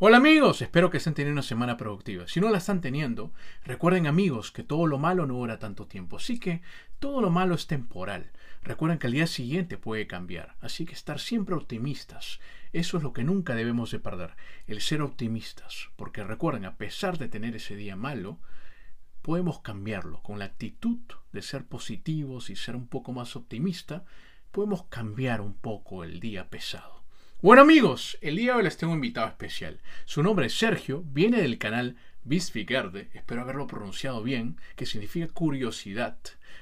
Hola amigos, espero que estén teniendo una semana productiva. Si no la están teniendo, recuerden amigos que todo lo malo no dura tanto tiempo, así que todo lo malo es temporal. Recuerden que el día siguiente puede cambiar, así que estar siempre optimistas. Eso es lo que nunca debemos de perder, el ser optimistas, porque recuerden, a pesar de tener ese día malo, podemos cambiarlo con la actitud de ser positivos y ser un poco más optimista, podemos cambiar un poco el día pesado. Bueno amigos, el día de hoy les tengo un invitado especial. Su nombre es Sergio, viene del canal Bisfigerde, espero haberlo pronunciado bien, que significa curiosidad.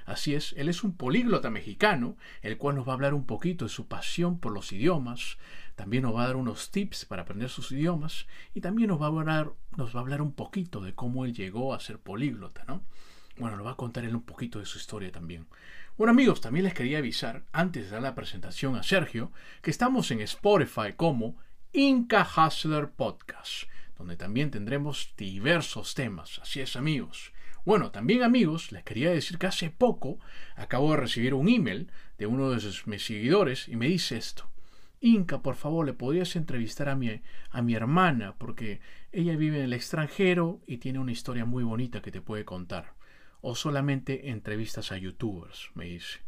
Así es, él es un políglota mexicano, el cual nos va a hablar un poquito de su pasión por los idiomas, también nos va a dar unos tips para aprender sus idiomas y también nos va a hablar, nos va a hablar un poquito de cómo él llegó a ser políglota, ¿no? Bueno, nos va a contar él un poquito de su historia también. Bueno amigos, también les quería avisar, antes de dar la presentación a Sergio, que estamos en Spotify como Inca Hustler Podcast, donde también tendremos diversos temas. Así es amigos. Bueno, también amigos, les quería decir que hace poco acabo de recibir un email de uno de sus, mis seguidores y me dice esto. Inca, por favor, le podrías entrevistar a mi, a mi hermana porque ella vive en el extranjero y tiene una historia muy bonita que te puede contar o solamente entrevistas a youtubers, me dice.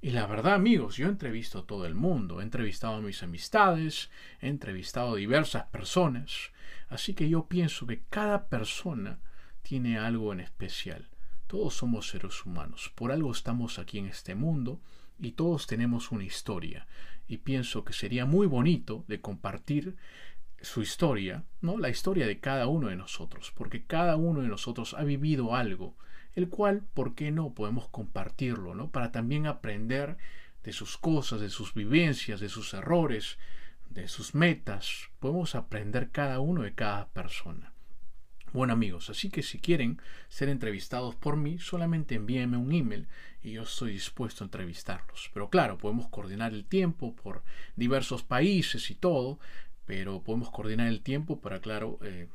Y la verdad, amigos, yo entrevisto a todo el mundo, he entrevistado a mis amistades, he entrevistado a diversas personas, así que yo pienso que cada persona tiene algo en especial. Todos somos seres humanos, por algo estamos aquí en este mundo y todos tenemos una historia. Y pienso que sería muy bonito de compartir su historia, ¿no? La historia de cada uno de nosotros, porque cada uno de nosotros ha vivido algo el cual, ¿por qué no? Podemos compartirlo, ¿no? Para también aprender de sus cosas, de sus vivencias, de sus errores, de sus metas. Podemos aprender cada uno de cada persona. Bueno amigos, así que si quieren ser entrevistados por mí, solamente envíenme un email y yo estoy dispuesto a entrevistarlos. Pero claro, podemos coordinar el tiempo por diversos países y todo, pero podemos coordinar el tiempo para, claro, eh,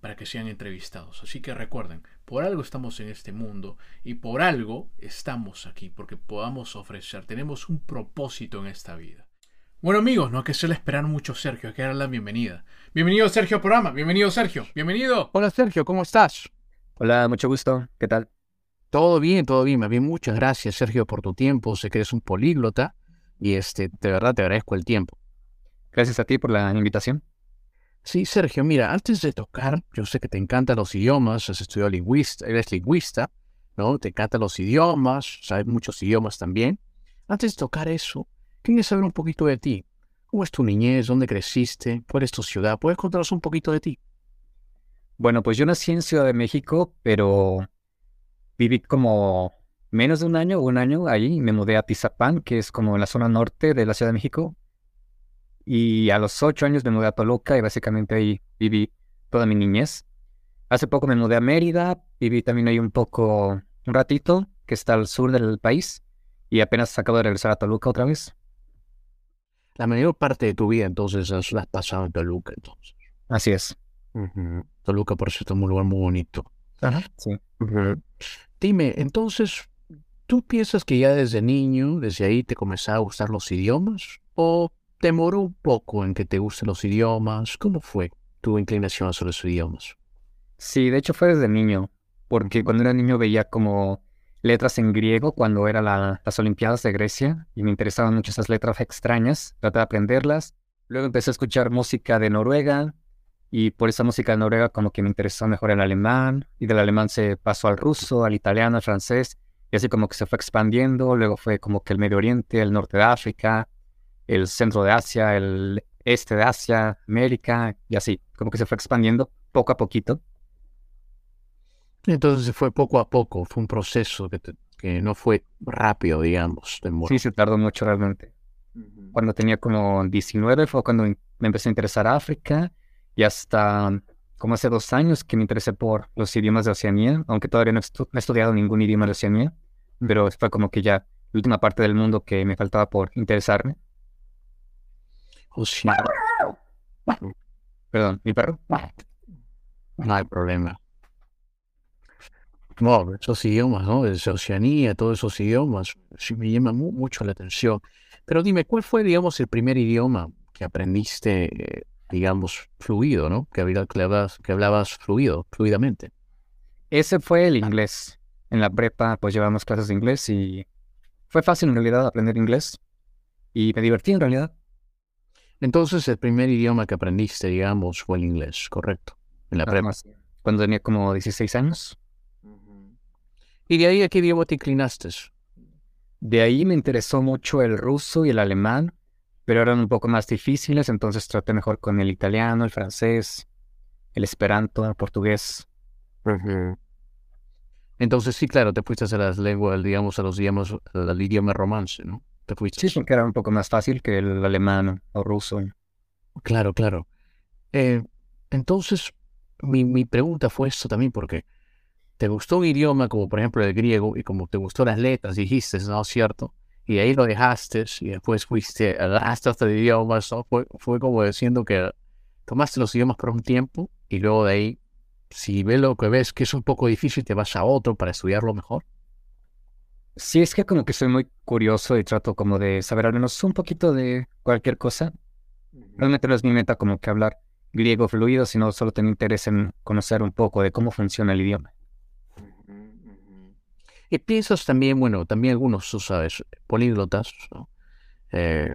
para que sean entrevistados. Así que recuerden, por algo estamos en este mundo y por algo estamos aquí, porque podamos ofrecer, tenemos un propósito en esta vida. Bueno amigos, no hay que se le esperar mucho Sergio, hay que darle la bienvenida. Bienvenido Sergio al programa, bienvenido Sergio, bienvenido. Hola Sergio, ¿cómo estás? Hola, mucho gusto, ¿qué tal? Todo bien, todo bien, más bien muchas gracias Sergio por tu tiempo, sé que eres un políglota y este, de verdad te agradezco el tiempo. Gracias a ti por la invitación. Sí, Sergio, mira, antes de tocar, yo sé que te encantan los idiomas, has estudiado lingüista, eres lingüista, ¿no? Te encantan los idiomas, sabes muchos idiomas también. Antes de tocar eso, quería saber un poquito de ti. ¿Cómo es tu niñez? ¿Dónde creciste? ¿Cuál es tu ciudad? ¿Puedes contarnos un poquito de ti? Bueno, pues yo nací en Ciudad de México, pero viví como menos de un año, un año ahí, me mudé a Tizapán, que es como en la zona norte de la Ciudad de México, y a los ocho años me mudé a Toluca y básicamente ahí viví toda mi niñez. Hace poco me mudé a Mérida, viví también ahí un poco, un ratito, que está al sur del país, y apenas acabo de regresar a Toluca otra vez. La mayor parte de tu vida entonces la has pasado en Toluca entonces. Así es. Toluca, por cierto, es un lugar muy bonito. Ajá. Sí. Dime, entonces, ¿tú piensas que ya desde niño, desde ahí te comenzaba a gustar los idiomas? ¿O demoró un poco en que te gusten los idiomas. ¿Cómo fue tu inclinación sobre los idiomas? Sí, de hecho fue desde niño, porque cuando era niño veía como letras en griego cuando eran las Olimpiadas de Grecia y me interesaban mucho esas letras extrañas, traté de aprenderlas. Luego empecé a escuchar música de Noruega y por esa música de Noruega como que me interesó mejor el alemán y del alemán se pasó al ruso, al italiano, al francés y así como que se fue expandiendo. Luego fue como que el Medio Oriente, el norte de África, el centro de Asia, el este de Asia, América y así, como que se fue expandiendo poco a poquito. Entonces fue poco a poco, fue un proceso que, que no fue rápido, digamos. Sí, se tardó mucho realmente. Cuando tenía como 19 fue cuando me empecé a interesar África y hasta como hace dos años que me interesé por los idiomas de Oceanía, aunque todavía no, he estudiado ningún idioma de Oceanía, pero fue como que ya la última parte del mundo que me faltaba por interesarme. Oceanía. Perdón, mi perro. No hay problema. No, esos idiomas, ¿no? De Oceanía, todos esos idiomas, sí me llaman mucho la atención. Pero dime, ¿cuál fue, digamos, el primer idioma que aprendiste, eh, digamos, fluido, ¿no? Que, hablabas, que hablabas fluido, fluidamente. Ese fue el inglés. En la prepa, pues llevamos clases de inglés y fue fácil en realidad aprender inglés. Y me divertí en realidad. Entonces, el primer idioma que aprendiste, digamos, fue el inglés, ¿correcto? En la prepa. Cuando tenía como 16 años. ¿Y de ahí a qué idioma te inclinaste? De ahí me interesó mucho el ruso y el alemán, pero eran un poco más difíciles, entonces traté mejor con el italiano, el francés, el esperanto, el portugués. Entonces sí, claro, te fuiste a las lenguas, digamos, a los idiomas, al idioma romance, ¿no? Te fuiste. Sí, porque era un poco más fácil que el alemán o ruso. Claro, claro. Eh, entonces, mi, mi pregunta fue esto también, porque te gustó un idioma como por ejemplo el griego y como te gustó las letras, dijiste, ¿no es cierto? Y ahí lo dejaste y después fuiste hasta otro idiomas, ¿no? Fue, fue como diciendo que tomaste los idiomas por un tiempo y luego de ahí, si ves lo que ves que es un poco difícil, te vas a otro para estudiarlo mejor. Sí, es que como que soy muy curioso y trato como de saber al menos un poquito de cualquier cosa. Realmente no es mi meta como que hablar griego fluido, sino solo tengo interés en conocer un poco de cómo funciona el idioma. Y piensas también, bueno, también algunos, tú sabes, políglotas, eh,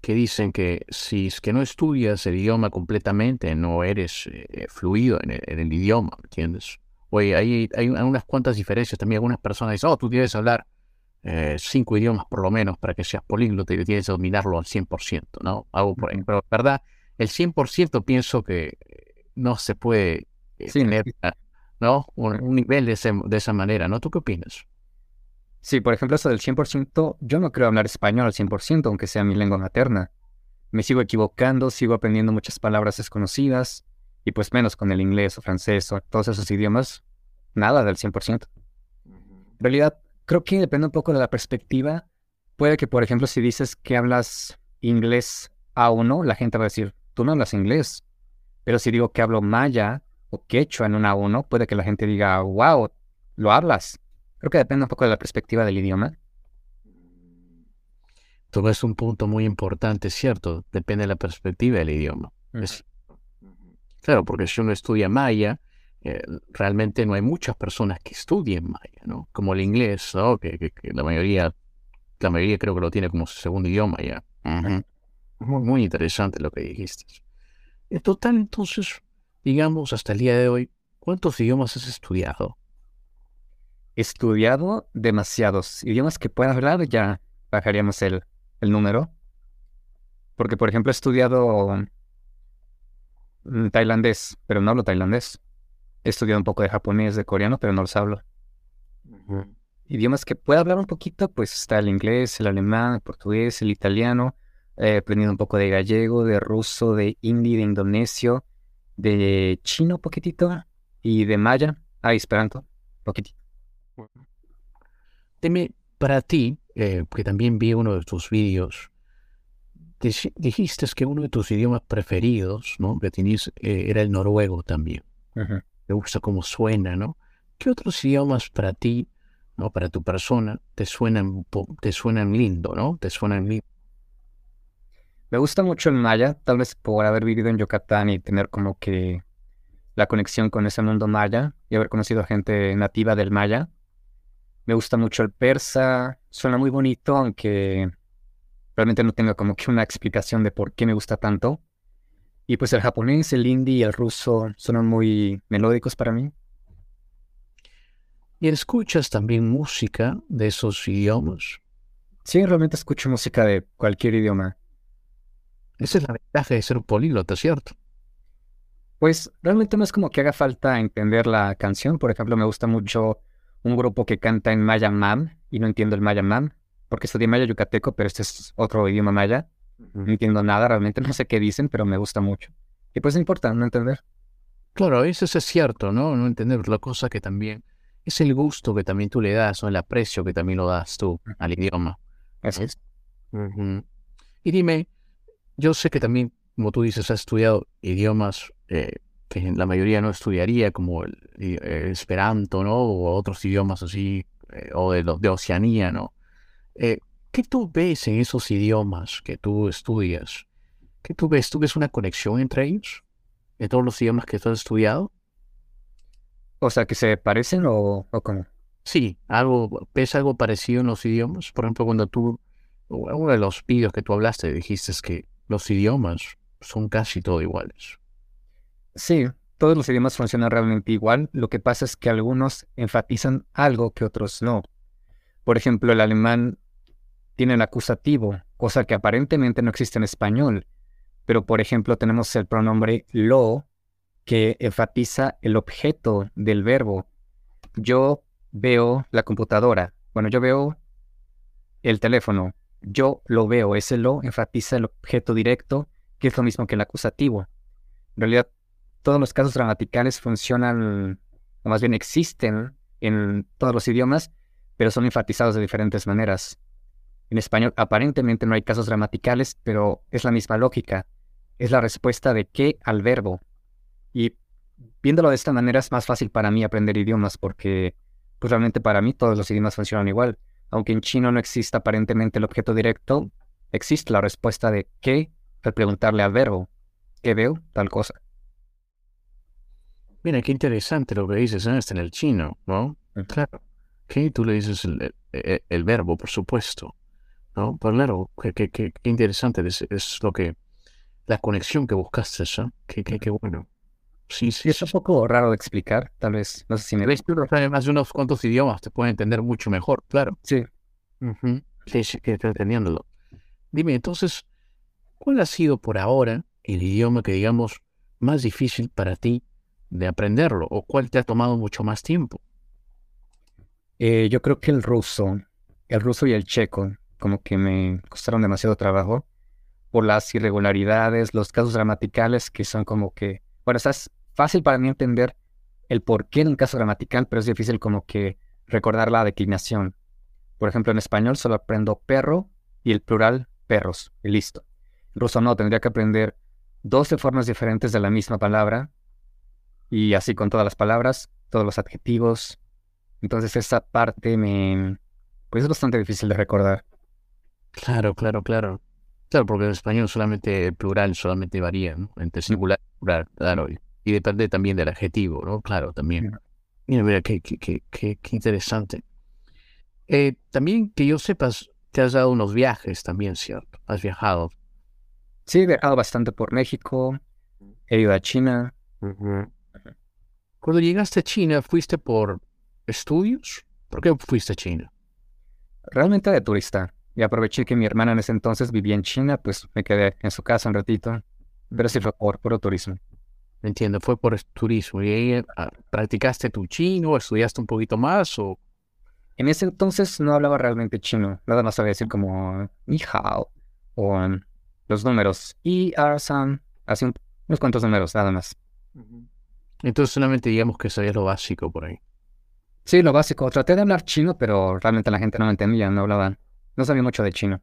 que dicen que si es que no estudias el idioma completamente, no eres eh, fluido en el, idioma, ¿entiendes? Oye, hay, hay unas cuantas diferencias también. Algunas personas dicen, oh, tú tienes que hablar eh, cinco idiomas por lo menos para que seas políglota y tienes que dominarlo al 100%, ¿no? Algo por ahí. Pero, ¿verdad? El 100% pienso que no se puede tener ¿no? Un, nivel de, de, esa manera, ¿no? ¿Tú qué opinas? Sí, por ejemplo, eso del 100%, yo no creo hablar español al 100%, aunque sea mi lengua materna. Me sigo equivocando, sigo aprendiendo muchas palabras desconocidas, y pues menos con el inglés o francés o todos esos idiomas, nada del 100%. En realidad, creo que depende un poco de la perspectiva. Puede que, por ejemplo, si dices que hablas inglés a uno, la gente va a decir, tú no hablas inglés. Pero si digo que hablo maya, o quechua en una uno, puede que la gente diga, wow, lo hablas. Creo que depende un poco de la perspectiva del idioma. Todo es un punto muy importante, ¿cierto? Depende de la perspectiva del idioma. Claro, porque si uno estudia maya, eh, realmente no hay muchas personas que estudien maya, ¿no? Como el inglés, ¿no? Que, la mayoría, la mayoría creo que lo tiene como segundo idioma ya. muy, muy interesante lo que dijiste. En total, entonces, digamos, hasta el día de hoy, ¿cuántos idiomas has estudiado? Estudiado demasiados. Idiomas que pueda hablar, ya bajaríamos el, el número. Porque, por ejemplo, he estudiado tailandés, pero no hablo tailandés. He estudiado un poco de japonés, de coreano, pero no los hablo. Idiomas que pueda hablar un poquito, pues está el inglés, el alemán, el portugués, el italiano. He aprendido un poco de gallego, de ruso, de hindi, de indonesio, de chino poquitito y de maya a esperanto poquitito. Dime, para ti, eh, que también vi uno de tus vídeos, dijiste que uno de tus idiomas preferidos, ¿no? Que tenías, eh, era el noruego también. Te gusta cómo suena, ¿no? ¿Qué otros idiomas para ti, ¿no? Para tu persona, te suenan, te suenan lindo, ¿no? Te suenan lindo. Me gusta mucho el maya, tal vez por haber vivido en Yucatán y tener como que la conexión con ese mundo maya y haber conocido a gente nativa del maya. Me gusta mucho el persa, suena muy bonito, aunque realmente no tengo como que una explicación de por qué me gusta tanto. Y pues el japonés, el hindi y el ruso son muy melódicos para mí. ¿Y escuchas también música de esos idiomas? Sí, realmente escucho música de cualquier idioma. Esa es la ventaja de ser un políglota, ¿cierto? Pues realmente no es como que haga falta entender la canción. Por ejemplo, me gusta mucho un grupo que canta en maya mam y no entiendo el maya mam porque estudié maya yucateco, pero este es otro idioma maya. No entiendo nada, realmente no sé qué dicen, pero me gusta mucho. Y pues no importa no entender. Claro, veces es cierto, ¿no? No entender la cosa que también es el gusto que también tú le das, o el aprecio que también lo das tú al idioma. Eso. Ujú. Y dime, yo sé que también, como tú dices, has estudiado idiomas eh, que la mayoría no estudiaría, como el, el Esperanto, ¿no? O otros idiomas así, eh, o de, de Oceanía, ¿no? Eh, ¿qué tú ves en esos idiomas que tú estudias? ¿Qué tú ves? ¿Tú ves una conexión entre ellos? ¿De todos los idiomas que tú has estudiado? O sea, que se parecen o, o cómo. Sí, algo, ¿ves algo parecido en los idiomas? Por ejemplo, cuando tú, uno de los vídeos que tú hablaste, dijiste que los idiomas son casi todo iguales. Sí, todos los idiomas funcionan realmente igual. Lo que pasa es que algunos enfatizan algo que otros no. Por ejemplo, el alemán tiene el acusativo, cosa que aparentemente no existe en español. Pero, por ejemplo, tenemos el pronombre lo, que enfatiza el objeto del verbo. Yo veo la computadora. Bueno, yo veo el teléfono. Yo lo veo. Ese lo enfatiza el objeto directo, que es lo mismo que el acusativo. En realidad, todos los casos gramaticales funcionan, o más bien existen en todos los idiomas, pero son enfatizados de diferentes maneras. En español aparentemente no hay casos gramaticales, pero es la misma lógica. Es la respuesta de qué al verbo. Y viéndolo de esta manera es más fácil para mí aprender idiomas porque pues realmente para mí todos los idiomas funcionan igual. Aunque en chino no exista aparentemente el objeto directo, existe la respuesta de qué al preguntarle al verbo. ¿Qué veo? Tal cosa. Mira, qué interesante lo que dices ¿eh? Hasta en el chino, ¿no? Claro. Que tú le dices el, el- el- el verbo, por supuesto, ¿no? Pero claro, qué, qué- qué- interesante es, es lo que, la conexión que buscaste, ¿eh? Qué, qué, qué bueno. Sí, sí, Sí, es un poco raro de explicar, tal vez. No sé si me... Ves, tú más de unos cuantos idiomas, te puede entender mucho mejor, claro. Sí. Sí, sí, que estoy entendiéndolo. Dime, entonces, ¿cuál ha sido por ahora el idioma que digamos más difícil para ti de aprenderlo? ¿O cuál te ha tomado mucho más tiempo? Eh, yo creo que el ruso, el ruso y el checo, como que me costaron demasiado trabajo por las irregularidades, los casos gramaticales que son como que, bueno, es fácil para mí entender el porqué de un caso gramatical, pero es difícil como que recordar la declinación. Por ejemplo, en español solo aprendo perro y el plural perros, y listo. En ruso no, tendría que aprender 12 formas diferentes de la misma palabra y así con todas las palabras, todos los adjetivos, entonces esa parte me... Pues es bastante difícil de recordar. Claro, claro, claro. Claro, porque en español solamente plural solamente varía, ¿no? Entre singular y plural, claro. Y, depende también del adjetivo, ¿no? Claro, también. Mira, mira, qué, qué, qué, qué, qué interesante. Eh, también que yo sepas, te has dado unos viajes también, ¿cierto? Has viajado. Sí, he viajado bastante por México, he ido a China. Cuando llegaste a China, ¿fuiste por estudios? ¿Por qué fuiste a China? Realmente de turista. Y aproveché que mi hermana en ese entonces vivía en China, pues me quedé en su casa un ratito. Pero sí fue por puro turismo. Entiendo, fue por turismo. ¿Y ahí ah, practicaste tu chino? ¿Estudiaste un poquito más? ¿O En ese entonces no hablaba realmente chino. Nada más sabía decir como ni hao o um, los números. Y san, así un- unos cuantos números, nada más. Entonces solamente digamos que sabías lo básico por ahí. Sí, lo básico. Traté de hablar chino, pero realmente la gente no me entendía, no hablaban. No sabía mucho de chino.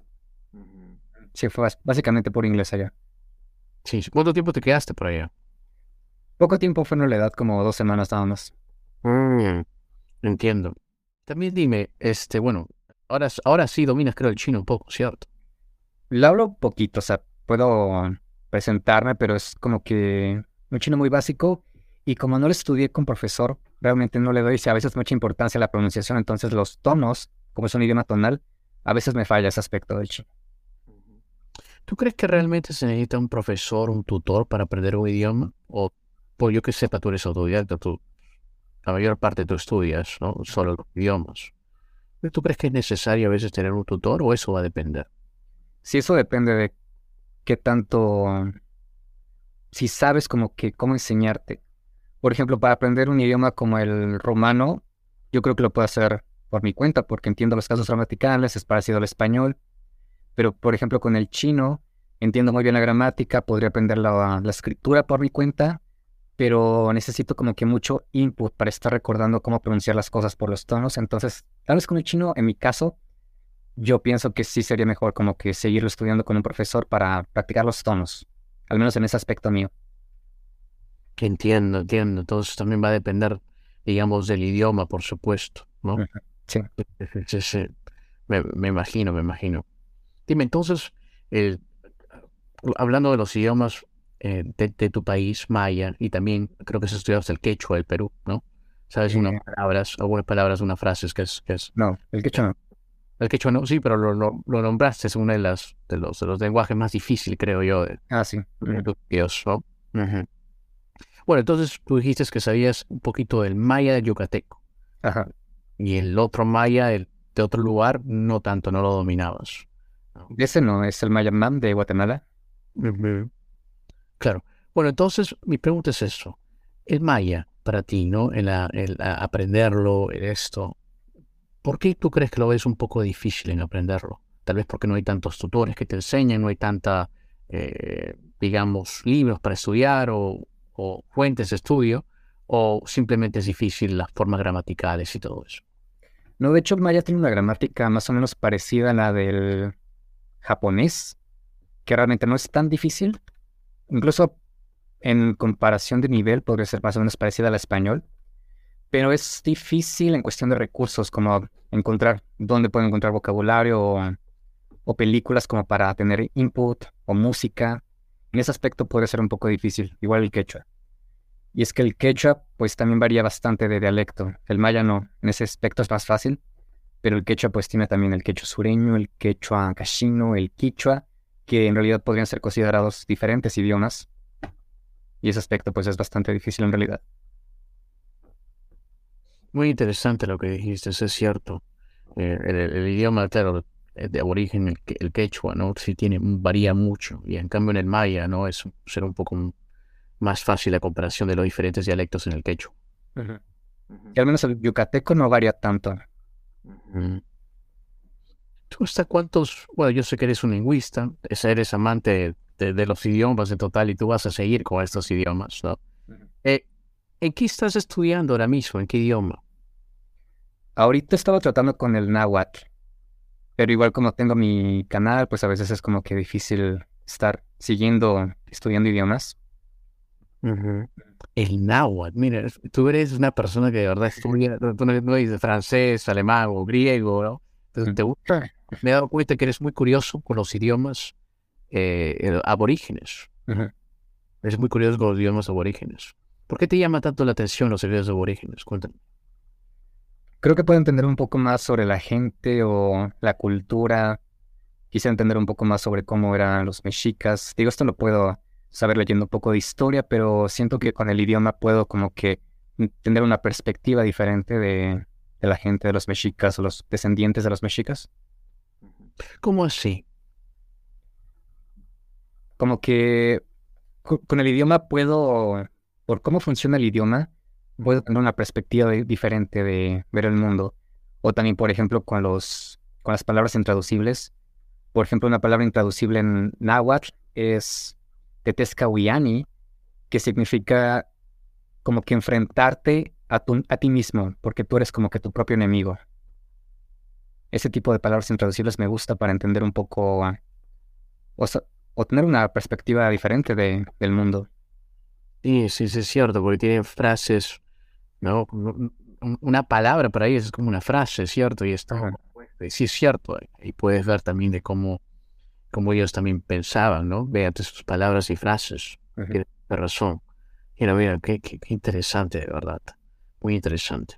Sí, fue básicamente por inglés allá. Sí. ¿Cuánto tiempo te quedaste por allá? Poco tiempo fue en realidad, como dos semanas nada más. Entiendo. También dime, este, bueno, ahora, ahora sí dominas creo el chino un poco, ¿cierto? Lo hablo poquito, o sea, puedo presentarme, pero es como que un chino muy básico. Y como no lo estudié con profesor, realmente no le doy a veces mucha importancia a la pronunciación. Entonces los tonos, como es un idioma tonal, a veces me falla ese aspecto del chino. ¿Tú crees que realmente se necesita un profesor, un tutor para aprender un idioma? O, por yo que sepa, tú eres autodidacta, tú, la mayor parte tú estudias, ¿no? Solo los idiomas. ¿Tú crees que es necesario a veces tener un tutor o eso va a depender? Si eso depende de qué tanto, si sabes como que cómo enseñarte. Por ejemplo, para aprender un idioma como el romano, yo creo que lo puedo hacer por mi cuenta, porque entiendo los casos gramaticales, es parecido al español. Pero, por ejemplo, con el chino, entiendo muy bien la gramática, podría aprender la, la escritura por mi cuenta, pero necesito como que mucho input para estar recordando cómo pronunciar las cosas por los tonos. Entonces, tal vez con el chino, en mi caso, yo pienso que sí sería mejor como que seguirlo estudiando con un profesor para practicar los tonos, al menos en ese aspecto mío. Entiendo, entiendo. Entonces también va a depender, digamos, del idioma, por supuesto, ¿no? Sí. Sí, sí. Me, me imagino, me imagino. Dime, entonces, eh, hablando de los idiomas eh, de, de tu país, maya, y también creo que has estudiado el quechua del Perú, ¿no? ¿Sabes unas Eh, palabras, algunas palabras, unas frases que es, que es... No, el quechua no. El quechua no, sí, pero lo, lo, lo nombraste, es uno de, las, de, los, de los lenguajes más difíciles, creo yo, de, Ah, sí. Bueno, entonces tú dijiste que sabías un poquito del maya del yucateco. Ajá. Y el otro maya el, de otro lugar, no tanto, no lo dominabas. Ese no es el Mayamam de Guatemala. Claro. Bueno, entonces mi pregunta es eso. El maya, para ti, ¿no? El, aprenderlo, el esto, ¿por qué tú crees que lo ves un poco difícil en aprenderlo? Tal vez porque no hay tantos tutores que te enseñan, no hay tanta, eh, digamos, libros para estudiar o, o fuentes de estudio, o simplemente es difícil las formas gramaticales y todo eso. No, de hecho, maya tiene una gramática más o menos parecida a la del japonés, que realmente no es tan difícil. Incluso en comparación de nivel podría ser más o menos parecida al español, pero es difícil en cuestión de recursos, como encontrar dónde puedo encontrar vocabulario o, o películas como para tener input o música. En ese aspecto podría ser un poco difícil, igual el quechua. Y es que el quechua pues también varía bastante de dialecto. El maya no, en ese aspecto es más fácil, pero el quechua pues tiene también el quechua sureño, el quechua cachino, el quichua, que en realidad podrían ser considerados diferentes idiomas. Y ese aspecto pues es bastante difícil en realidad. Muy interesante lo que dijiste, es cierto. Eh, el, idioma, eh, de origen, el, el quechua, ¿no? Sí tiene, varía mucho. Y en cambio en el maya, ¿no? Es será un poco más fácil la comparación de los diferentes dialectos en el quechua. Y al menos el yucateco no varía tanto. Mm. ¿Tú hasta cuántos? Bueno, yo sé que eres un lingüista, es- eres amante de, de los idiomas en total y tú vas a seguir con estos idiomas, ¿no? Eh, ¿En qué estás estudiando ahora mismo? ¿En qué idioma? Ahorita estaba tratando con el náhuatl, pero igual como tengo mi canal, pues a veces es como que difícil estar siguiendo, estudiando idiomas. El náhuatl, mira, tú eres una persona que de verdad estudia, tú no, dices francés, alemán o griego, ¿no? Entonces, te gusta. Me he dado cuenta que eres muy curioso con los idiomas eh, aborígenes. Eres muy curioso con los idiomas aborígenes. ¿Por qué te llama tanto la atención los idiomas aborígenes? Cuéntame. Creo que puedo entender un poco más sobre la gente o la cultura. Quise entender un poco más sobre cómo eran los mexicas. Digo, esto lo puedo saber leyendo un poco de historia, pero siento que con el idioma puedo como que tener una perspectiva diferente de, de la gente de los mexicas o los descendientes de los mexicas. ¿Cómo así? Como que co- con el idioma puedo, por cómo funciona el idioma, puedo tener una perspectiva de- diferente de ver el mundo. O también, por ejemplo, con los con las palabras intraducibles. Por ejemplo, una palabra intraducible en náhuatl es tetescahuiani, que significa como que enfrentarte a, tu- a ti mismo, porque tú eres como que tu propio enemigo. Ese tipo de palabras intraducibles me gusta para entender un poco, o, o tener una perspectiva diferente de, del mundo. Sí, sí, sí, es cierto, porque tienen frases, ¿no? Un- un- Una palabra para ellos es como una frase, ¿cierto? Y está, sí, es cierto. Y puedes ver también de cómo, cómo ellos también pensaban, ¿no? Véate sus palabras y frases. Tienes razón. Mira, mira, qué, qué, qué interesante, de verdad. Muy interesante.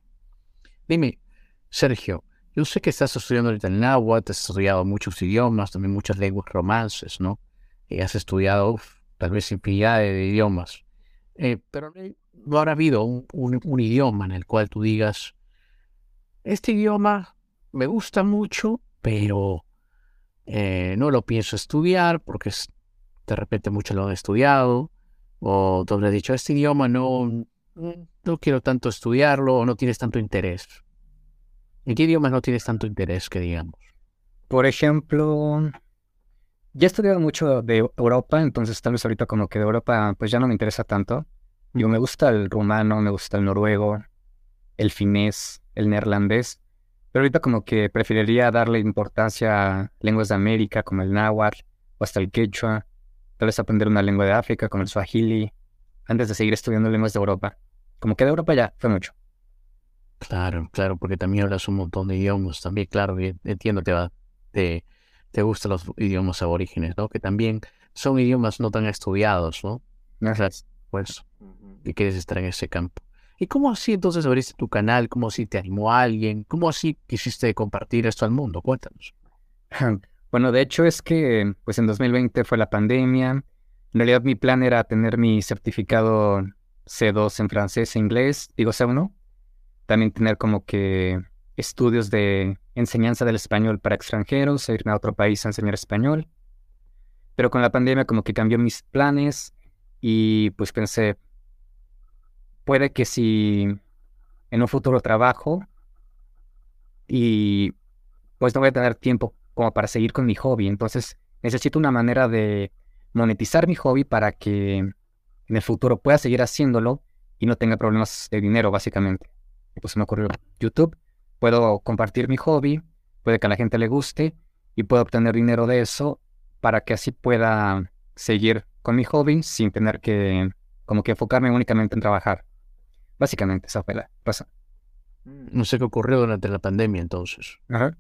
Dime, Sergio, yo sé que estás estudiando ahorita el náhuatl, has estudiado muchos idiomas, también muchas lenguas romances, ¿no? Y has estudiado uf, tal vez infinidad de idiomas. Eh, pero no, no habrá habido un, un- un idioma en el cual tú digas, este idioma me gusta mucho, pero eh, no lo pienso estudiar porque es- de repente muchos lo han estudiado, o tú habrás dicho, este idioma no, no quiero tanto estudiarlo, o no tienes tanto interés. ¿En qué idiomas no tienes tanto interés, que digamos? Por ejemplo, ya he estudiado mucho de Europa, entonces tal vez ahorita como que de Europa pues ya no me interesa tanto. Yo me gusta el rumano, me gusta el noruego, el finés, el neerlandés, pero ahorita como que preferiría darle importancia a lenguas de América como el náhuatl o hasta el quechua, tal vez aprender una lengua de África como el swahili, antes de seguir estudiando lenguas de Europa. Como que de Europa ya fue mucho. Claro, claro, porque también hablas un montón de idiomas, también, claro, entiendo, te, va, te, te gustan los idiomas aborígenes, ¿no? Que también son idiomas no tan estudiados, ¿no? Gracias. Pues que quieres estar en ese campo. ¿Y cómo así entonces abriste tu canal? ¿Cómo así te animó alguien? ¿Cómo así quisiste compartir esto al mundo? Cuéntanos. Bueno, de hecho es que pues en 2020 fue la pandemia. En realidad mi plan era tener mi certificado C2 en francés e inglés, digo C1. También tener como que estudios de enseñanza del español para extranjeros, e irme a otro país a enseñar español. Pero con la pandemia como que cambió mis planes y pues pensé, puede que si en un futuro trabajo y pues no voy a tener tiempo como para seguir con mi hobby, entonces necesito una manera de monetizar mi hobby para que en el futuro pueda seguir haciéndolo y no tenga problemas de dinero básicamente. Pues me ocurrió YouTube, puedo compartir mi hobby, puede que a la gente le guste y puedo obtener dinero de eso para que así pueda seguir con mi hobby sin tener que como que enfocarme únicamente en trabajar. Básicamente, esa fue la razón. Mm. No sé qué ocurrió durante la pandemia entonces. Ajá.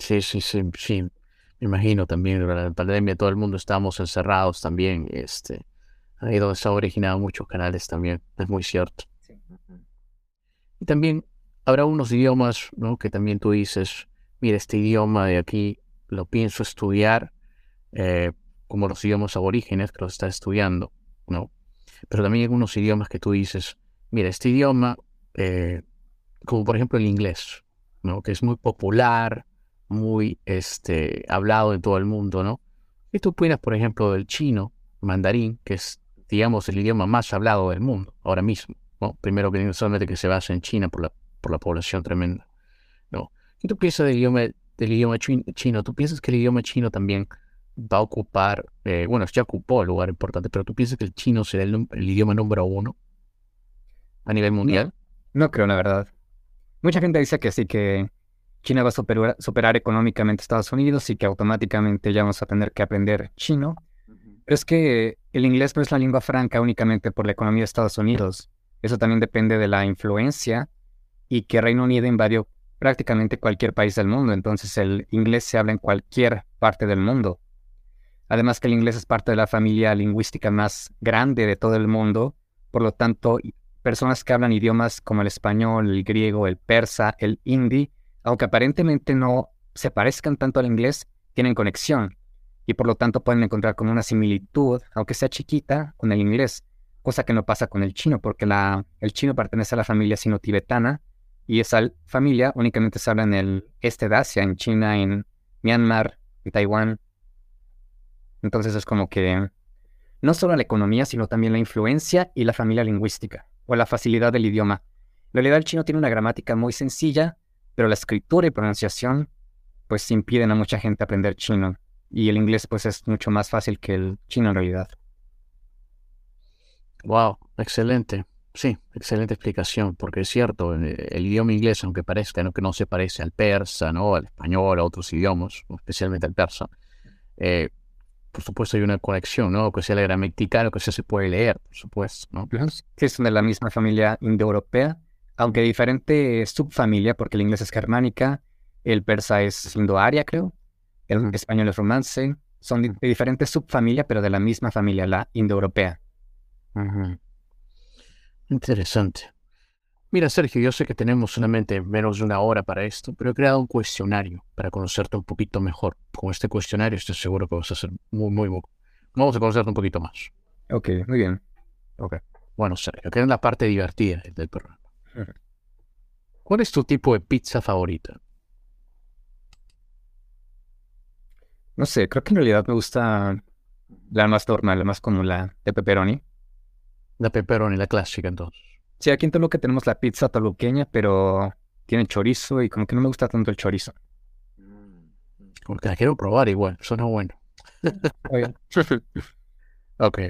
Sí, sí, sí, sí. Me imagino también durante la pandemia todo el mundo estábamos encerrados también. Este, ahí donde se han originado muchos canales también, es muy cierto. Y también habrá unos idiomas, ¿no? Que también tú dices, mira, este idioma de aquí lo pienso estudiar, eh, como los idiomas aborígenes que los estás estudiando, ¿no? Pero también hay algunos idiomas que tú dices, Mira, este idioma, eh, como por ejemplo el inglés, ¿no? Que es muy popular, muy este, hablado en todo el mundo, ¿no? Y tú opinas, por ejemplo, del chino, mandarín, que es, digamos, el idioma más hablado del mundo ahora mismo, ¿no? Primero que solamente que se basa en China por la, por la población tremenda, ¿no? ¿Qué tú piensas del idioma, del idioma chino? ¿Tú piensas que el idioma chino también va a ocupar, eh, bueno, ya ocupó el lugar importante, pero tú piensas que el chino será el idioma número uno a nivel mundial? No, creo, la verdad. Mucha gente dice que sí, que China va a superar, económicamente a Estados Unidos y que automáticamente ya vamos a tener que aprender chino. Pero es que el inglés no es la lengua franca únicamente por la economía de Estados Unidos. Eso también depende de la influencia y que Reino Unido invadió prácticamente cualquier país del mundo. Entonces el inglés se habla en cualquier parte del mundo. Además que el inglés es parte de la familia lingüística más grande de todo el mundo. Por lo tanto, personas que hablan idiomas como el español, el griego, el persa, el hindi, aunque aparentemente no se parezcan tanto al inglés, tienen conexión y por lo tanto pueden encontrar como una similitud, aunque sea chiquita, con el inglés, cosa que no pasa con el chino, porque la, el chino pertenece a la familia sino-tibetana y esa familia únicamente se habla en el este de Asia, en China, en Myanmar, en Taiwán. Entonces es como que no solo la economía, sino también la influencia y la familia lingüística o la facilidad del idioma. En realidad el chino tiene una gramática muy sencilla, pero la escritura y pronunciación pues impiden a mucha gente aprender chino. Y el inglés pues es mucho más fácil que el chino en realidad. Wow, excelente. Sí, excelente explicación, porque es cierto, eh, el, idioma inglés, aunque parezca ¿no? que no se parece al persa, ¿no? al español, a otros idiomas, especialmente al persa, eh, por supuesto hay una conexión, ¿no? Que sea la gramática, que sea se puede leer, por supuesto, ¿no? Sí, son de la misma familia indoeuropea, aunque diferente subfamilia, porque el inglés es germánica, el persa es indoaria, creo, el español es romance, son de, diferentes subfamilias, pero de la misma familia, la indoeuropea. Interesante. Mira, Sergio, yo sé que tenemos solamente menos de una hora para esto, pero he creado un cuestionario para conocerte un poquito mejor. Con este cuestionario estoy seguro que vas a ser muy, muy, muy... Vamos a conocerte un poquito más. Ok, muy bien. Ok. Bueno, Sergio, que es la parte divertida del programa. ¿Cuál es tu tipo de pizza favorita? No sé, creo que en realidad me gusta la más normal, la más común, la de pepperoni. La pepperoni, la clásica entonces. Sí, aquí en Toluca tenemos la pizza toluqueña, pero tiene chorizo y como que no me gusta tanto el chorizo. Como que la quiero probar igual, suena bueno. ok.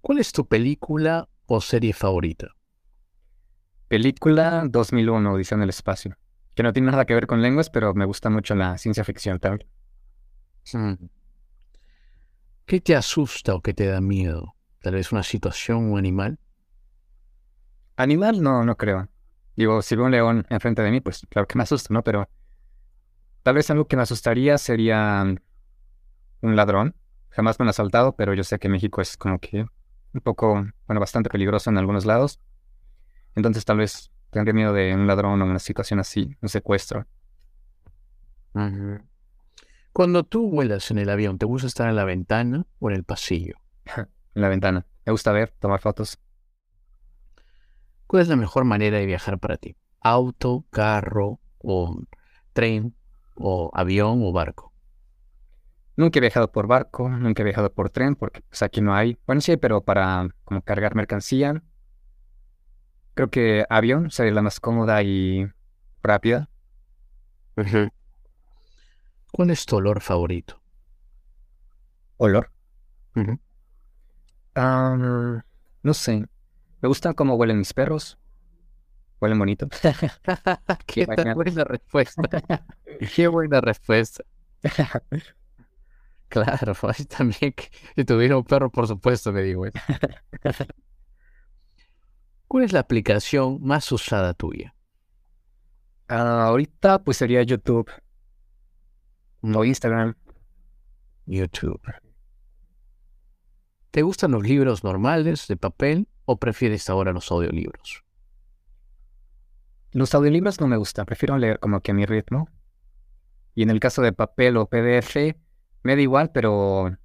¿Cuál es tu película o serie favorita? Película 2001, Odisea en el espacio. Que no tiene nada que ver con lenguas, pero me gusta mucho la ciencia ficción también. Mm. ¿Qué te asusta o qué te da miedo? Tal vez una situación o un animal. Animal no, no creo. Digo, si veo un león enfrente de mí, pues claro que me asusta, ¿no? Pero tal vez algo que me asustaría sería un ladrón. Jamás me han asaltado, pero yo sé que México es como que un poco, bueno, bastante peligroso en algunos lados. Entonces tal vez tendría miedo de un ladrón o una situación así, un secuestro. Cuando tú vuelas en el avión, ¿te gusta estar en la ventana o en el pasillo? en la ventana. Me gusta ver, tomar fotos. ¿Cuál es la mejor manera de viajar para ti? ¿Auto, carro o tren o avión o barco? Nunca he viajado por barco, nunca he viajado por tren, porque pues aquí no hay. Bueno, sí, pero para como cargar mercancía, creo que avión sería la más cómoda y rápida. ¿Cuál es tu olor favorito? ¿Olor? no sé. Me gustan cómo huelen mis perros. Huelen bonito. Qué buena respuesta. Qué buena respuesta. Claro, también si tuviera un perro, por supuesto, me digo. ¿Cuál es la aplicación más usada tuya? Ah, ahorita pues sería YouTube o Instagram. YouTube. ¿Te gustan los libros normales de papel o prefieres ahora los audiolibros? Los audiolibros no me gustan, prefiero leer como que a mi ritmo. Y en el caso de papel o PDF, me da igual, pero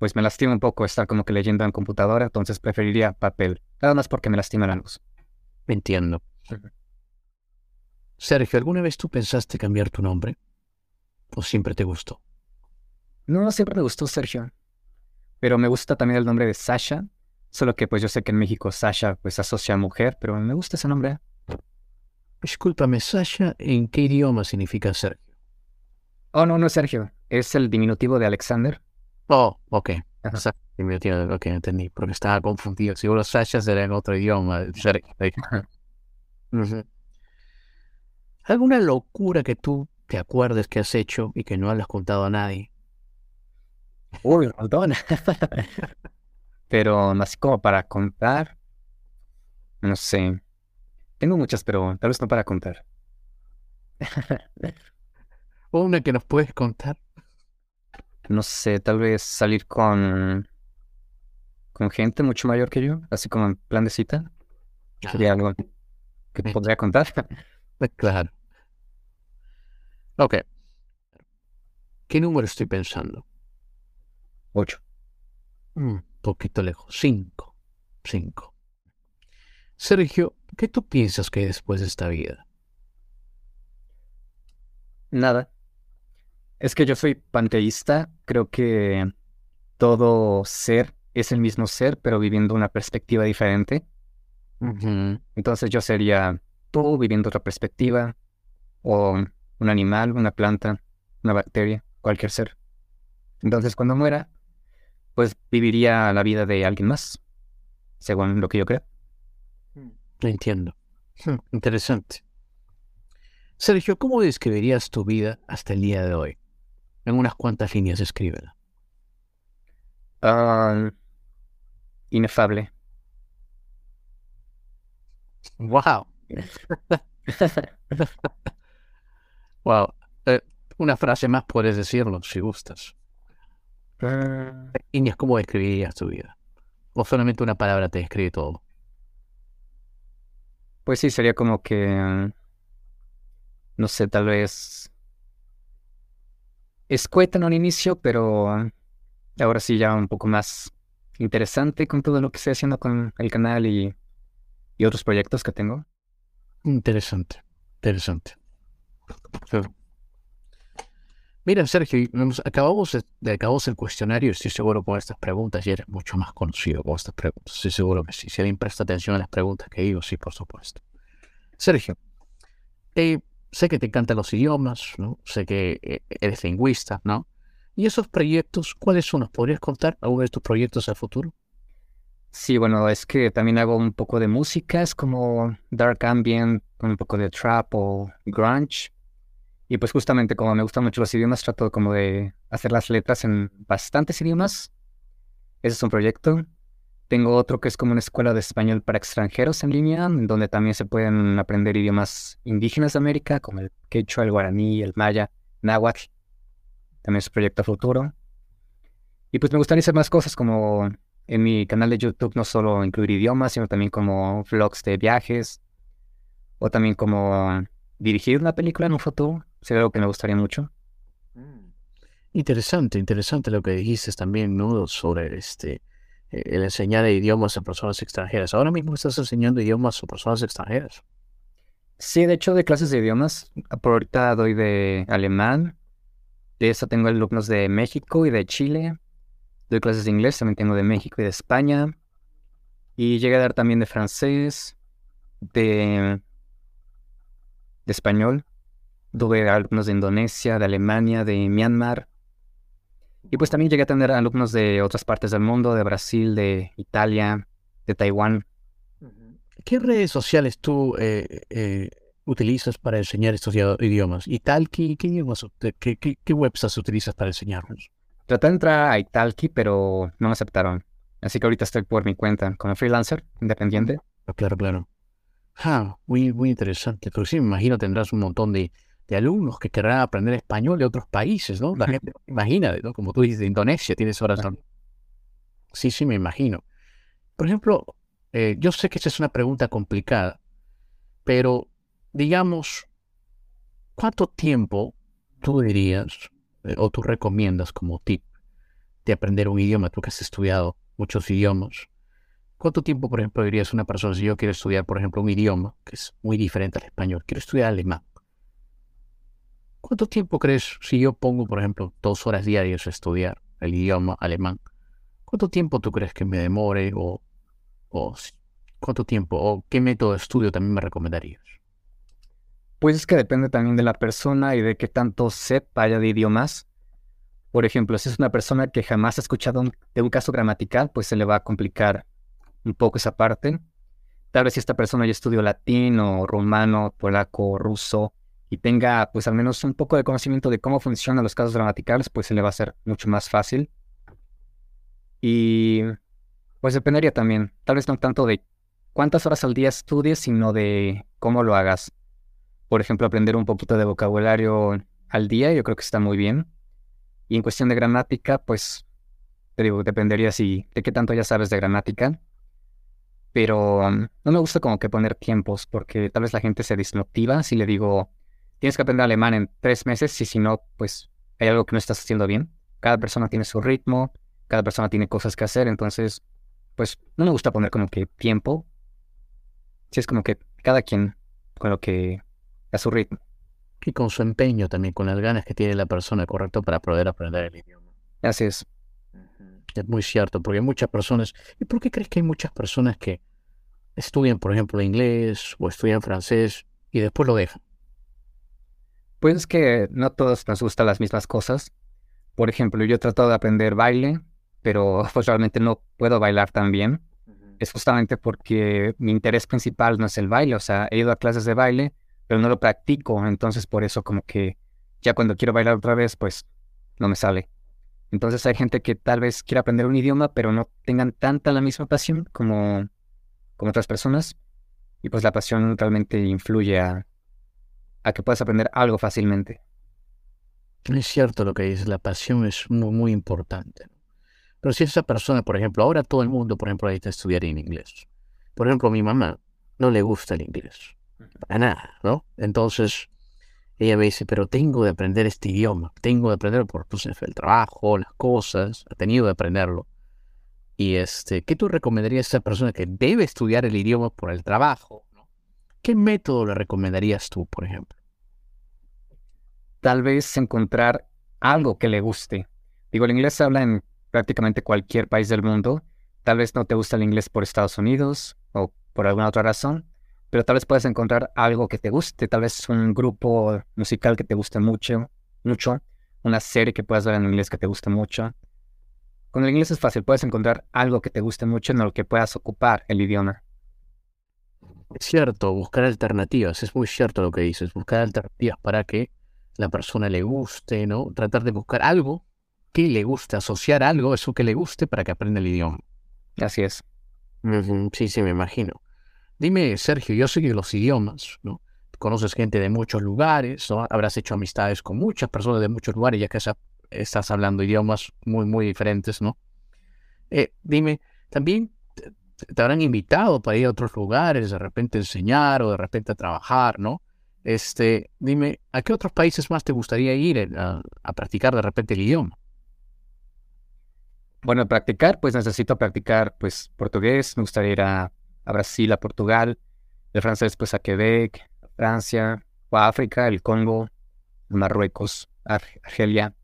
pues me lastima un poco estar como que leyendo en computadora, entonces preferiría papel. Nada más porque me lastima la luz. Entiendo. Sergio, ¿alguna vez tú pensaste cambiar tu nombre? ¿O siempre te gustó? No, siempre me gustó Sergio. Pero me gusta también el nombre de Sasha. Solo que pues yo sé que en México Sasha pues asocia a mujer, pero me gusta ese nombre. Discúlpame, Sasha, ¿en qué idioma significa Sergio? Oh, no, no es Sergio. Es el diminutivo de Alexander. Oh, ok. Diminutivo, ok, entendí. Porque estaba confundido. Seguro Sasha será en otro idioma. ¿Alguna locura que tú te acuerdes que has hecho y que no has contado a nadie? Uy, montón. pero así como para contar. No sé. Tengo muchas, pero tal vez no para contar. una que nos puedes contar. No sé, tal vez salir con con gente mucho mayor que yo, así como en plan de cita. Sería ah. algo que podría contar. claro. Ok. ¿Qué número estoy pensando? Ocho. Un mm, poquito lejos. Cinco. Cinco. Sergio, ¿qué tú piensas que hay después de esta vida? Nada. Es que yo soy panteísta, creo que todo ser es el mismo ser, pero viviendo una perspectiva diferente. Entonces yo sería tú viviendo otra perspectiva, o un animal, una planta, una bacteria, cualquier ser. Entonces cuando muera, pues viviría la vida de alguien más, según lo que yo creo. Entiendo. Hmm, interesante. Sergio, ¿cómo describirías tu vida hasta el día de hoy? En unas cuantas líneas, escríbela. Ah, inefable. Wow. wow. Eh, una frase más puedes decirlo si gustas. Uh... ¿cómo describirías tu vida? ¿O solamente una palabra te describe todo? Pues sí, sería como que. No sé, tal vez escueta en un inicio, pero ahora sí ya un poco más interesante con todo lo que estoy haciendo con el canal y, otros proyectos que tengo. Interesante, interesante. Mira, Sergio, acabamos de, acabamos el cuestionario, estoy seguro con estas preguntas y eres mucho más conocido con estas preguntas. Estoy seguro que sí. Si alguien presta atención a las preguntas que digo, sí, por supuesto. Sergio, eh, sé que te encantan los idiomas, ¿no? Sé que eh, eres lingüista, ¿no? ¿Y esos proyectos, cuáles son? ¿Nos podrías contar algunos de tus proyectos al futuro? Sí, bueno, es que también hago un poco de música, es como dark ambient, un poco de trap o grunge. Y pues justamente como me gustan mucho los idiomas, trato como de hacer las letras en bastantes idiomas. Ese es un proyecto. Tengo otro que es como una escuela de español para extranjeros en línea, donde también se pueden aprender idiomas indígenas de América, como el quechua, el guaraní, el maya, náhuatl. También es un proyecto futuro. Y pues me gustaría hacer más cosas como en mi canal de YouTube, no solo incluir idiomas, sino también como vlogs de viajes, o también como dirigir una película en un futuro. Sería algo que me gustaría mucho. Mm. Interesante, interesante lo que dijiste también, ¿no? Sobre este el enseñar idiomas a personas extranjeras. Ahora mismo estás enseñando idiomas a personas extranjeras. Sí, de hecho, de clases de idiomas. Por ahorita doy de alemán. De eso tengo alumnos de México y de Chile. Doy clases de inglés, también tengo de México y de España. Y llegué a dar también de francés, de, de español. Tuve alumnos de Indonesia, de Alemania, de Myanmar. Y pues también llegué a tener alumnos de otras partes del mundo, de Brasil, de Italia, de Taiwán. ¿Qué redes sociales tú eh, eh, utilizas para enseñar estos idiomas? ¿Italki? ¿Qué, idiomas, qué, qué, websites utilizas para enseñarlos? Traté de entrar a Italki, pero no me aceptaron. Así que ahorita estoy por mi cuenta, como freelancer, independiente. Ah, claro, claro. Ah, muy, muy interesante. Pero sí, me imagino tendrás un montón de, de alumnos que querrán aprender español de otros países, ¿no? La gente imagina, ¿no? Como tú dices, de Indonesia tienes horas. Sí, sí, me imagino. Por ejemplo, eh, yo sé que esta es una pregunta complicada, pero digamos, ¿cuánto tiempo tú dirías eh, o tú recomiendas como tip de aprender un idioma? Tú que has estudiado muchos idiomas. ¿Cuánto tiempo, por ejemplo, dirías una persona si yo quiero estudiar, por ejemplo, un idioma que es muy diferente al español? Quiero estudiar alemán. ¿Cuánto tiempo crees si yo pongo, por ejemplo, dos horas diarias a estudiar el idioma alemán? ¿Cuánto tiempo tú crees que me demore o, cuánto tiempo o qué método de estudio también me recomendarías? Pues es que depende también de la persona y de qué tanto sepa de idiomas. Por ejemplo, si es una persona que jamás ha escuchado de un caso gramatical, pues se le va a complicar un poco esa parte. Tal vez si esta persona ya estudió latín o rumano, polaco, ruso, y tenga pues al menos un poco de conocimiento de cómo funcionan los casos gramaticales, pues se le va a ser mucho más fácil. Y pues dependería también, tal vez no tanto de cuántas horas al día estudies, sino de cómo lo hagas. Por ejemplo, aprender un poquito de vocabulario al día, yo creo que está muy bien. Y en cuestión de gramática, pues te digo, dependería si de qué tanto ya sabes de gramática. Pero um, no me gusta como que poner tiempos, porque tal vez la gente se desmotiva si le digo, tienes que aprender alemán en tres meses y si no, pues hay algo que no estás haciendo bien. Cada persona tiene su ritmo, cada persona tiene cosas que hacer, entonces, pues no me gusta poner como que tiempo. Si es como que cada quien con lo que a su ritmo. Y con su empeño también, con las ganas que tiene la persona, correcto, para poder aprender el idioma. Así es. Es muy cierto, porque hay muchas personas. ¿Y por qué crees que hay muchas personas que estudian, por ejemplo, inglés o estudian francés y después lo dejan? Pues que no todos nos gustan las mismas cosas. Por ejemplo, yo he tratado de aprender baile, pero pues realmente no puedo bailar tan bien. Es justamente porque mi interés principal no es el baile, o sea, he ido a clases de baile, pero no lo practico, entonces por eso como que ya cuando quiero bailar otra vez, pues no me sale. Entonces hay gente que tal vez quiera aprender un idioma, pero no tengan tanta la misma pasión como, como otras personas. Y pues la pasión realmente influye a, a que puedas aprender algo fácilmente. Es cierto lo que dices, la pasión es muy, muy importante. Pero si esa persona, por ejemplo, ahora todo el mundo, por ejemplo, necesita estudiar en inglés. Por ejemplo, a mi mamá no le gusta el inglés. Para nada, ¿no? Entonces, ella me dice, pero tengo de aprender este idioma. Tengo de aprenderlo por pues, el trabajo, las cosas. Ha tenido de aprenderlo. Y este, ¿qué tú recomendarías a esa persona que debe estudiar el idioma por el trabajo? ¿Qué método le recomendarías tú, por ejemplo? Tal vez encontrar algo que le guste. Digo, el inglés se habla en prácticamente cualquier país del mundo. Tal vez no te gusta el inglés por Estados Unidos o por alguna otra razón, pero tal vez puedes encontrar algo que te guste. Tal vez un grupo musical que te guste mucho, mucho, una serie que puedas ver en inglés que te guste mucho. Con el inglés es fácil, puedes encontrar algo que te guste mucho en lo que puedas ocupar el idioma. Es cierto, buscar alternativas, es muy cierto lo que dices, buscar alternativas para que la persona le guste, ¿no? Tratar de buscar algo que le guste, asociar algo, eso que le guste para que aprenda el idioma. Así es. Sí, sí, me imagino. Dime, Sergio, yo sé que los idiomas, ¿no? Conoces gente de muchos lugares, ¿no? Habrás hecho amistades con muchas personas de muchos lugares, ya que estás hablando idiomas muy, muy diferentes, ¿no? Eh, dime, también te, habrán invitado para ir a otros lugares, de repente enseñar o de repente a trabajar, ¿no? Este, dime, ¿a qué otros países más te gustaría ir a practicar de repente el idioma? Bueno, practicar, pues necesito practicar pues portugués, me gustaría ir a, Brasil, a Portugal, de francés pues a Quebec, a Francia, o a África, el Congo, Marruecos, Argelia.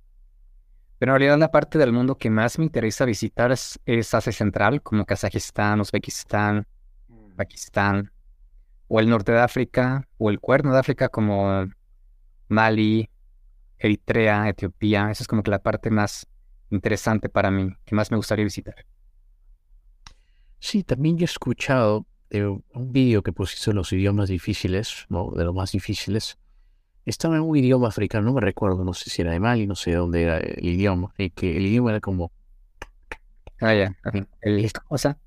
Pero en realidad la parte del mundo que más me interesa visitar es, Asia Central, como Kazajistán, Uzbekistán, mm. Pakistán, o el norte de África, o el cuerno de África como Mali, Eritrea, Etiopía. Esa es como que la parte más interesante para mí, que más me gustaría visitar. Sí, también yo he escuchado de un vídeo que pusiste los idiomas difíciles, ¿no? de los más difíciles. Estaba en un idioma africano, no me recuerdo, no sé si era de Mali, no sé dónde era el idioma, y que el idioma era como... Ah, ya, el cosa.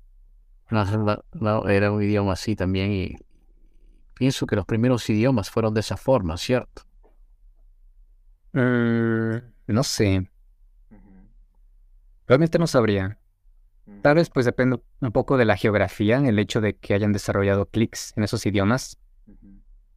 No, no, era un idioma así también, y pienso que los primeros idiomas fueron de esa forma, ¿cierto? Mm, no sé, Realmente no sabría. Tal vez pues depende un poco de la geografía, el hecho de que hayan desarrollado clics en esos idiomas.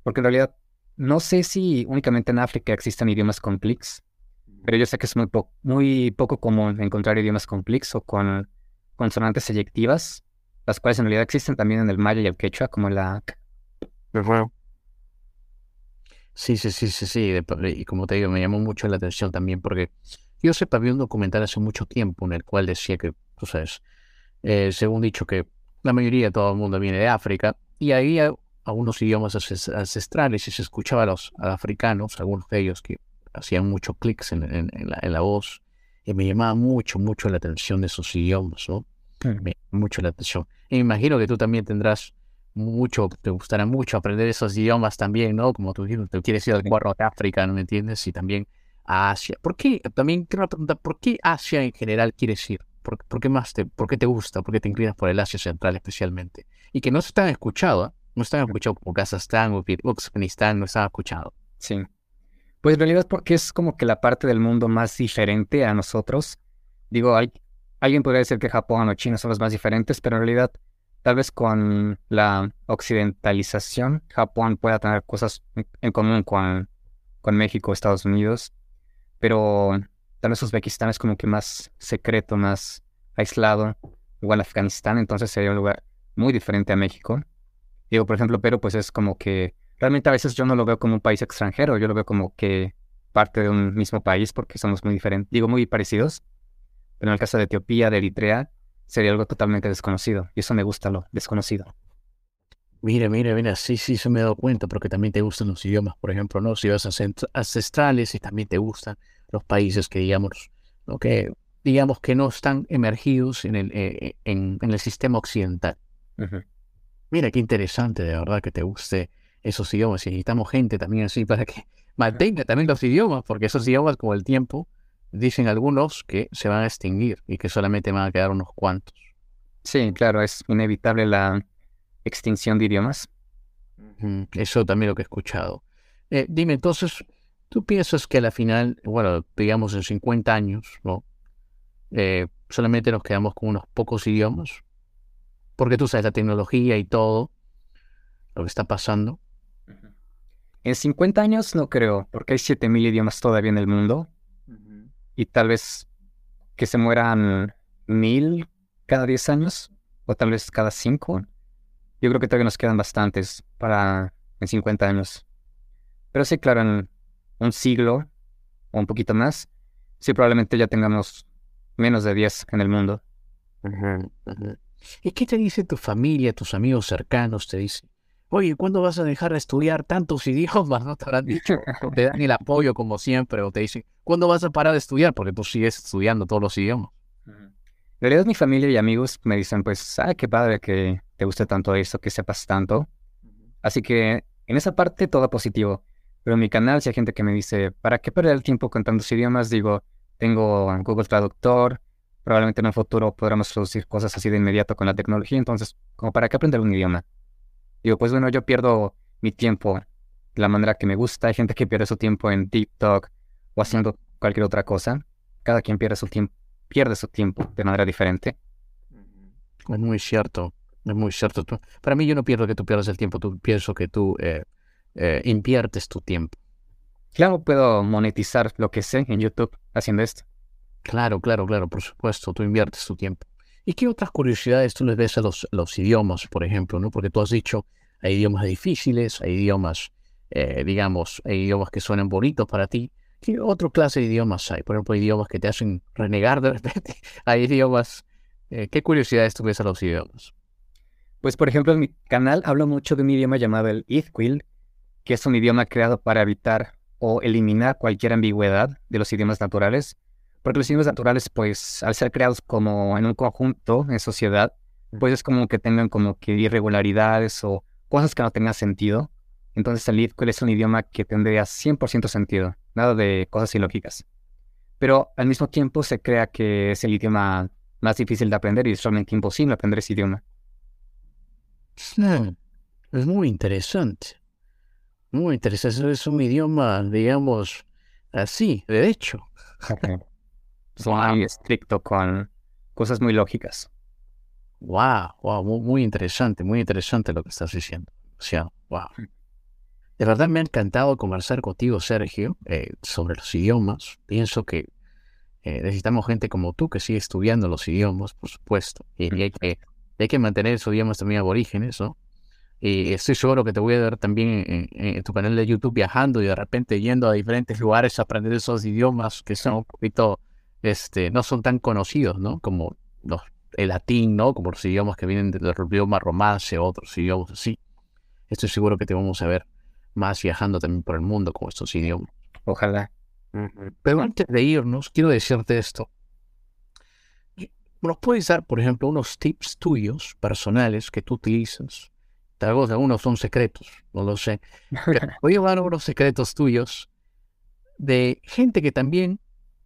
Porque en realidad no sé si únicamente en África existen idiomas con pero yo sé que es muy, muy poco común encontrar idiomas con o con consonantes eyectivas, las cuales en realidad existen también en el maya y el quechua, como la... Sí, sí, sí, sí, sí. Y como te digo, me llamó mucho la atención también porque yo sepa, vi un documental hace mucho tiempo en el cual decía que, tú sabes, eh, según dicho que la mayoría de todo el mundo viene de África y ahí algunos idiomas ancestrales y se escuchaba a los africanos, algunos de ellos que hacían muchos clics en, la, voz y me llamaba mucho, mucho la atención de esos idiomas, ¿no? Me, mucho la atención. Y me imagino que tú también tendrás mucho, te gustará mucho aprender esos idiomas también, ¿no? Como tú te quieres ir al cuarto de África, ¿no me entiendes? Y también Asia. ¿Por qué? También quiero preguntar, ¿por qué Asia en general quieres ir? ¿Por, qué más te, por qué te gusta? ¿Por qué te inclinas por el Asia Central especialmente? Y que no se están escuchado, ¿eh? No están escuchado como Kazajstán o Uzbekistán, no están escuchado. Sí. Pues en realidad porque es como que la parte del mundo más diferente a nosotros. Digo, alguien podría decir que Japón o China son los más diferentes, pero en realidad tal vez con la occidentalización, Japón pueda tener cosas en común con, con México, Estados Unidos pero tal vez Uzbekistán es como que más secreto, más aislado, igual Afganistán, entonces sería un lugar muy diferente a México. Digo, por ejemplo, Perú pues es como que realmente a veces yo no lo veo como un país extranjero, yo lo veo como que parte de un mismo país porque somos muy diferentes, digo, muy parecidos. Pero en el caso de Etiopía, de Eritrea, sería algo totalmente desconocido. Y eso me gusta, lo desconocido. Mira, mira, mira, sí, sí, se me he dado cuenta, porque también te gustan los idiomas, por ejemplo, ¿no? Los idiomas ancestrales y también te gustan los países que digamos, ¿no? que digamos que no están emergidos en el, eh, en, el sistema occidental. Mira, qué interesante, de verdad, que te guste esos idiomas. Y necesitamos gente también así para que mantenga también los idiomas, porque esos idiomas con el tiempo, dicen algunos que se van a extinguir y que solamente van a quedar unos cuantos. Sí, claro, es inevitable la extinción de idiomas. Eso también lo que he escuchado. Eh, dime, entonces, ¿Tú piensas que a la final, bueno, digamos en 50 años, ¿no? Eh, solamente nos quedamos con unos pocos idiomas? Porque tú sabes la tecnología y todo lo que está pasando. En 50 años no creo, porque hay 7000 idiomas todavía en el mundo. Y tal vez que se mueran mil cada 10 años, o tal vez cada 5. Yo creo que todavía nos quedan bastantes para en 50 años. Pero sí, claro, en un siglo o un poquito más, sí probablemente ya tengamos menos de 10 en el mundo. ¿Y qué te dice tu familia, tus amigos cercanos? Te dicen, oye, ¿cuándo vas a dejar de estudiar tantos idiomas? ¿No te habrán dicho? te dan el apoyo como siempre, o te dicen, ¿cuándo vas a parar de estudiar? Porque tú sigues estudiando todos los idiomas. En realidad mi familia y amigos me dicen, pues, ah, qué padre que te guste tanto esto, que sepas tanto. Así que en esa parte todo positivo. Pero en mi canal si hay gente que me dice, ¿para qué perder el tiempo con tantos idiomas? Digo, tengo Google Traductor, probablemente en el futuro podremos traducir cosas así de inmediato con la tecnología, entonces, ¿como para qué aprender un idioma? Digo, pues bueno, yo pierdo mi tiempo de la manera que me gusta. Hay gente que pierde su tiempo en TikTok o haciendo cualquier otra cosa. Cada quien pierde su tiempo, pierde su tiempo de manera diferente. Es muy cierto, es muy cierto. para mí yo no pierdo que tú pierdas el tiempo, tú pienso que tú eh, eh, inviertes tu tiempo. Claro, puedo monetizar lo que sé en YouTube haciendo esto. Claro, claro, claro, por supuesto, tú inviertes tu tiempo. ¿Y qué otras curiosidades tú les ves a los, idiomas, por ejemplo? ¿no? Porque tú has dicho, hay idiomas difíciles, hay idiomas, eh, digamos, hay idiomas que suenan bonitos para ti. ¿Qué otra clase de idiomas hay? Por ejemplo, hay idiomas que te hacen renegar de repente. hay idiomas... Eh, ¿Qué curiosidades tú ves a los idiomas? Pues, por ejemplo, en mi canal hablo mucho de un idioma llamado el Ithquil, que es un idioma creado para evitar o eliminar cualquier ambigüedad de los idiomas naturales. Porque los idiomas naturales, pues, al ser creados como en un conjunto, en sociedad, pues es como que tengan como que irregularidades o cosas que no tengan sentido. Entonces el Ithquil es un idioma que tendría 100% sentido, nada de cosas ilógicas. Pero al mismo tiempo se crea que es el idioma más difícil de aprender y es realmente imposible aprender ese idioma. es muy interesante. Muy interesante. Es un idioma, digamos, así, de hecho. Es muy estricto con cosas muy lógicas. Wow, wow, muy, interesante, muy interesante lo que estás diciendo. O sea, wow. De verdad me ha encantado conversar contigo, Sergio, eh, sobre los idiomas. Pienso que eh, necesitamos gente como tú que sigue estudiando los idiomas, por supuesto. Y, hay, que, hay que mantener esos idiomas también aborígenes, ¿no? Y estoy seguro que te voy a ver también en, tu canal de YouTube viajando y de repente yendo a diferentes lugares a aprender esos idiomas que son un poquito, este, no son tan conocidos, ¿no? Como los, el latín, ¿no? Como los idiomas que vienen del idioma romance, otros idiomas así. Estoy seguro que te vamos a ver más viajando también por el mundo con estos idiomas. Ojalá. Pero antes de irnos, quiero decirte esto. ¿Nos puedes dar, por ejemplo, unos tips tuyos personales que tú utilizas? Tal vez algunos son secretos, no lo sé. voy a dar unos secretos tuyos de gente que también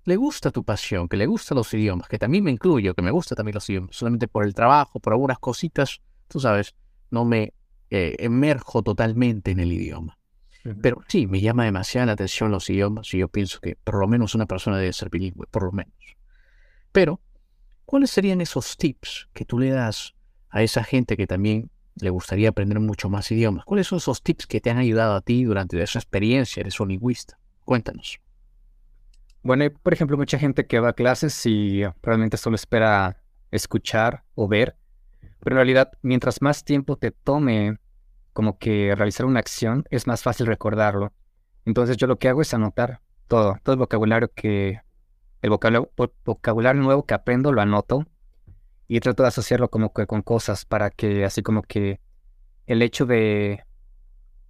le gusta tu pasión, que le gustan los idiomas, que también me incluyo, que me gusta también los idiomas, solamente por el trabajo, por algunas cositas, tú sabes, no me eh, emerjo totalmente en el idioma. Pero sí, me llama demasiado la atención los idiomas y yo pienso que por lo menos una persona debe ser bilingüe, por lo menos. Pero, ¿cuáles serían esos tips que tú le das a esa gente que también le gustaría aprender mucho más idiomas? ¿Cuáles son esos tips que te han ayudado a ti durante esa experiencia? Eres un lingüista. Cuéntanos. Bueno, hay, por ejemplo, mucha gente que va a clases y probablemente solo espera escuchar o ver, pero en realidad, mientras más tiempo te tome como que realizar una acción, es más fácil recordarlo. Entonces yo lo que hago es anotar todo, todo el vocabulario que, el vocabulario, vocabulario nuevo que aprendo lo anoto y trato de asociarlo como que con cosas para que así como que el hecho de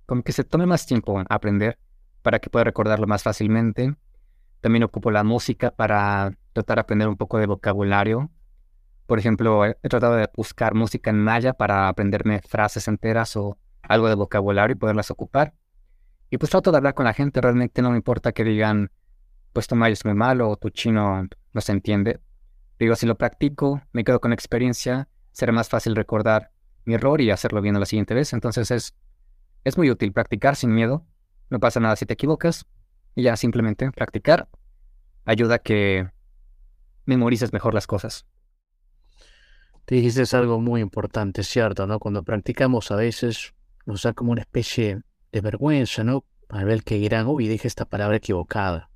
como que se tome más tiempo aprender para que pueda recordarlo más fácilmente. También ocupo la música para tratar de aprender un poco de vocabulario. Por ejemplo, he tratado de buscar música en maya para aprenderme frases enteras o algo de vocabulario y poderlas ocupar. Y pues trato de hablar con la gente, realmente no me importa que digan, pues tu maya es muy malo o tu chino no se entiende. Digo, si lo practico, me quedo con experiencia, será más fácil recordar mi error y hacerlo bien la siguiente vez. Entonces es, es muy útil practicar sin miedo. No pasa nada si te equivocas. Y ya simplemente practicar ayuda a que memorices mejor las cosas. Te dijiste algo muy importante, ¿cierto? ¿no? Cuando practicamos a veces nos da como una especie de vergüenza, ¿no? Al ver que dirán, uy, dije esta palabra equivocada.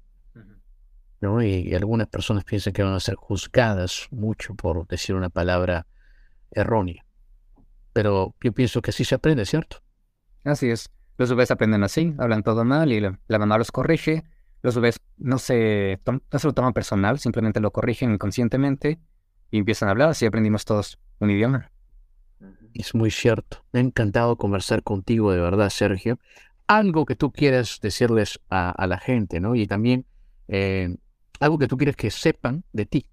¿no? Y, algunas personas piensan que van a ser juzgadas mucho por decir una palabra errónea. Pero yo pienso que así se aprende, ¿cierto? Así es. Los bebés aprenden así, hablan todo mal y la, mamá los corrige. Los bebés no se, no se lo toman personal, simplemente lo corrigen inconscientemente y empiezan a hablar. Así aprendimos todos un idioma. Es muy cierto. Me ha encantado conversar contigo, de verdad, Sergio. Algo que tú quieras decirles a, la gente, ¿no? Y también eh, algo que tú quieres que sepan de ti.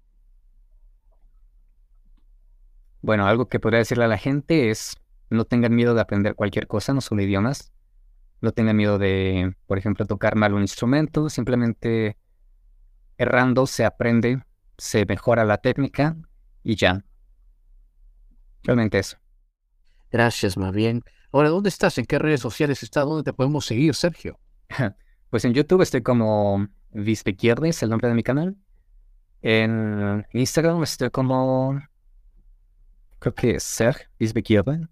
Bueno, algo que podría decirle a la gente es no tengan miedo de aprender cualquier cosa, no solo idiomas. No tengan miedo de, por ejemplo, tocar mal un instrumento. Simplemente errando se aprende, se mejora la técnica y ya. Realmente eso. Gracias, más bien. Ahora, ¿dónde estás? ¿En qué redes sociales estás? ¿Dónde te podemos seguir, Sergio? Pues en YouTube estoy como Vispequierde, es el nombre de mi canal. En Instagram estoy como. Creo que Ser Vispequierde.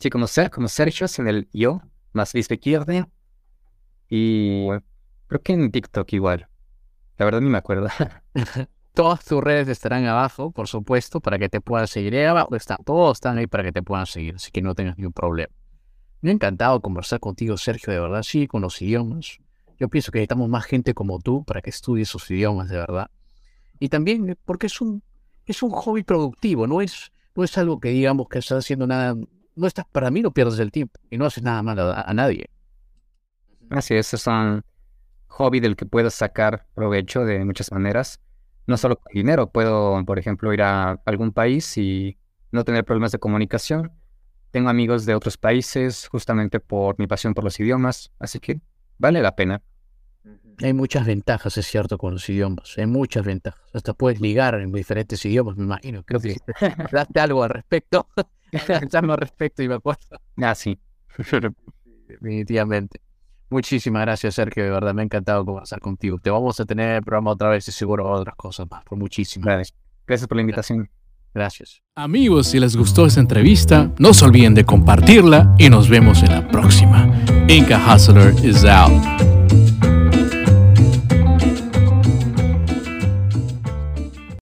Sí, como Ser, como Sergio, en el yo, más Vispequierde. Y creo que en TikTok igual. La verdad ni me acuerdo. Todas tus redes estarán abajo, por supuesto, para que te puedan seguir. Abajo están, todos están ahí para que te puedan seguir, así que no tengas ningún problema. Me ha encantado conversar contigo, Sergio, de verdad, sí, con los idiomas. Yo pienso que necesitamos más gente como tú para que estudie esos idiomas, de verdad. Y también porque es un, es un hobby productivo, no es, no es algo que digamos que estás haciendo nada, no estás, para mí no pierdes el tiempo y no haces nada malo a, a nadie. Así es, es un hobby del que puedo sacar provecho de muchas maneras. No solo con dinero, puedo, por ejemplo, ir a algún país y no tener problemas de comunicación. Tengo amigos de otros países justamente por mi pasión por los idiomas, así que vale la pena. Hay muchas ventajas, es cierto, con los idiomas. Hay muchas ventajas. Hasta puedes ligar en diferentes idiomas, me imagino. Creo que daste algo al respecto. algo al respecto y me acuerdo. Ah, sí. Definitivamente. Muchísimas gracias, Sergio. De verdad, me ha encantado conversar contigo. Te vamos a tener el programa otra vez y seguro otras cosas más. Por muchísimas gracias. Gracias por la invitación. Gracias. Amigos, si les gustó esta entrevista, no se olviden de compartirla y nos vemos en la próxima. Inca Hustler is out.